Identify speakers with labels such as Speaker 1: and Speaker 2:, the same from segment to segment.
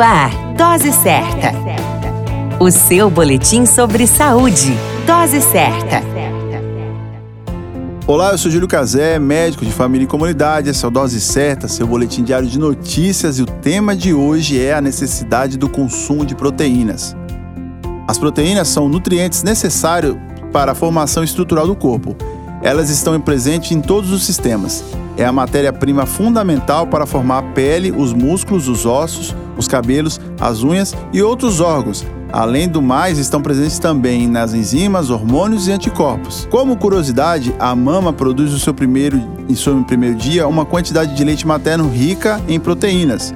Speaker 1: Ar, Dose Certa. O seu boletim sobre saúde. Dose Certa.
Speaker 2: Olá, eu sou Júlio Cazé, médico de família e comunidade. Essa é o Dose Certa, seu boletim diário de notícias e o tema de hoje é a necessidade do consumo de proteínas. As proteínas são nutrientes necessários para a formação estrutural do corpo. Elas estão presentes em todos os sistemas, é a matéria-prima fundamental para formar a pele, os músculos, os ossos, os cabelos, as unhas e outros órgãos. Além do mais, estão presentes também nas enzimas, hormônios e anticorpos. Como curiosidade, a mama produz no seu primeiro, em seu primeiro dia uma quantidade de leite materno rica em proteínas.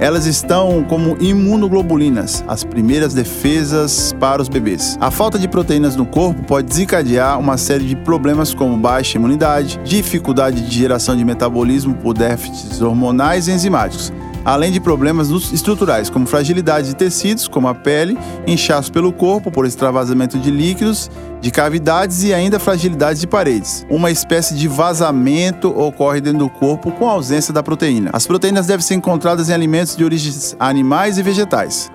Speaker 2: Elas estão como imunoglobulinas, as primeiras defesas para os bebês. A falta de proteínas no corpo pode desencadear uma série de problemas como baixa imunidade, dificuldade de geração de metabolismo por déficits hormonais e enzimáticos, além de problemas estruturais, como fragilidade de tecidos, como a pele, inchaço pelo corpo por extravasamento de líquidos, de cavidades e ainda fragilidade de paredes. Uma espécie de vazamento ocorre dentro do corpo com ausência da proteína. As proteínas devem ser encontradas em alimentos de origens animais e vegetais.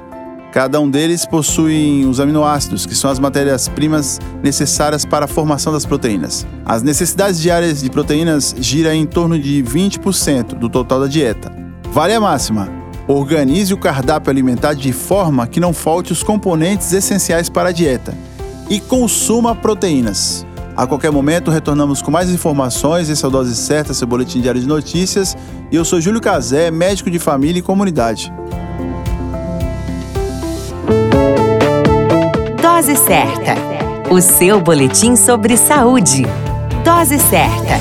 Speaker 2: Cada um deles possui os aminoácidos, que são as matérias-primas necessárias para a formação das proteínas. As necessidades diárias de proteínas giram em torno de 20% do total da dieta. Vale a máxima. Organize o cardápio alimentar de forma que não falte os componentes essenciais para a dieta e consuma proteínas. A qualquer momento retornamos com mais informações. Esse é o Dose Certa, seu boletim diário de notícias. E eu sou Júlio Cazé, médico de família e comunidade.
Speaker 1: Dose Certa, o seu boletim sobre saúde. Dose Certa.